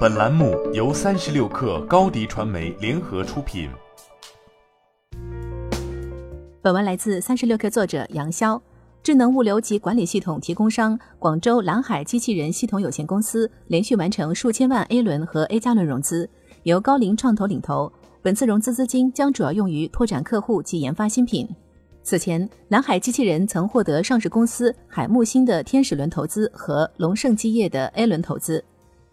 本栏目由三十六克高低传媒联合出品。本文来自三十六克作者杨潇。智能物流及管理系统提供商广州蓝海机器人系统有限公司连续完成数千万 A 轮和 A 加轮融资，由高瓴创投领投。本次融资资金将主要用于拓展客户及研发新品。此前，蓝海机器人曾获得上市公司海木星的天使轮投资和龙盛基业的 A 轮投资。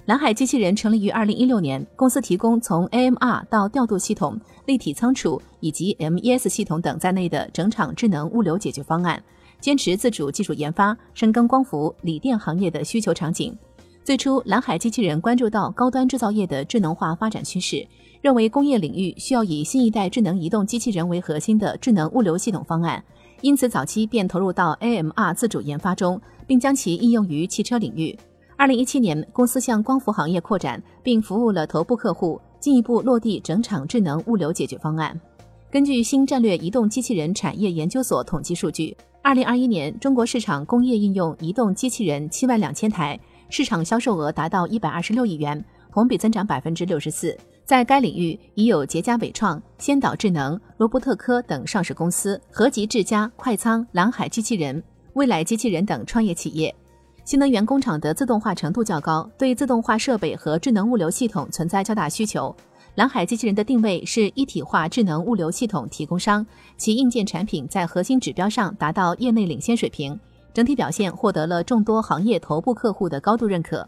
蓝海机器人成立于二零一六年，公司提供从 AMR 到调度系统、立体仓储以及 MES 系统等在内的整场智能物流解决方案，坚持自主技术研发，深耕光伏、锂电行业的需求场景。最初，蓝海机器人关注到高端制造业的智能化发展趋势。认为工业领域需要以新一代智能移动机器人为核心的智能物流系统方案，因此早期便投入到 AMR 自主研发中，并将其应用于汽车领域。二零一七年，公司向光伏行业扩展，并服务了头部客户，进一步落地整场智能物流解决方案。根据新战略移动机器人产业研究所统计数据，二零二一年中国市场工业应用移动机器人七万两千台，市场销售额达到一百二十六亿元，同比增长百分之六十四。在该领域已有捷佳伟创、先导智能、罗伯特科等上市公司，合集智家、快仓、蓝海机器人、未来机器人等创业企业。新能源工厂的自动化程度较高，对自动化设备和智能物流系统存在较大需求。蓝海机器人的定位是一体化智能物流系统提供商，其硬件产品在核心指标上达到业内领先水平，整体表现获得了众多行业头部客户的高度认可。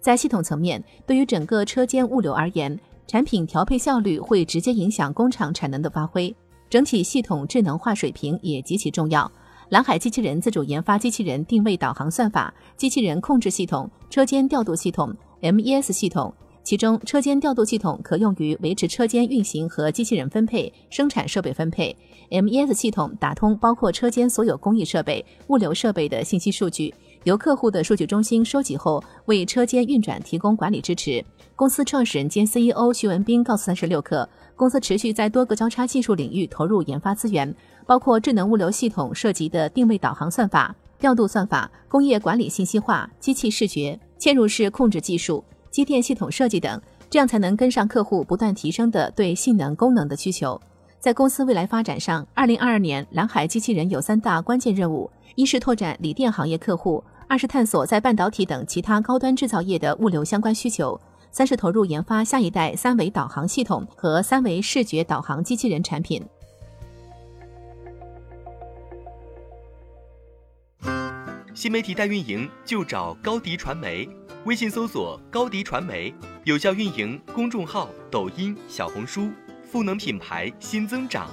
在系统层面，对于整个车间物流而言，产品调配效率会直接影响工厂产能的发挥，整体系统智能化水平也极其重要。蓝海机器人自主研发机器人定位导航算法、机器人控制系统、车间调度系统、MES 系统，其中车间调度系统可用于维持车间运行和机器人分配、生产设备分配；MES 系统打通包括车间所有工艺设备、物流设备的信息数据。由客户的数据中心收集后，为车间运转提供管理支持。公司创始人兼 CEO 徐文斌告诉三十六氪，公司持续在多个交叉技术领域投入研发资源，包括智能物流系统涉及的定位导航算法、调度算法、工业管理信息化、机器视觉、嵌入式控制技术、机电系统设计等，这样才能跟上客户不断提升的对性能功能的需求。在公司未来发展上，二零二二年蓝海机器人有三大关键任务。一是拓展锂电行业客户，二是探索在半导体等其他高端制造业的物流相关需求，三是投入研发下一代三维导航系统和三维视觉导航机器人产品。新媒体代运营就找高迪传媒，微信搜索高迪传媒，有效运营公众号、抖音、小红书，赋能品牌新增长。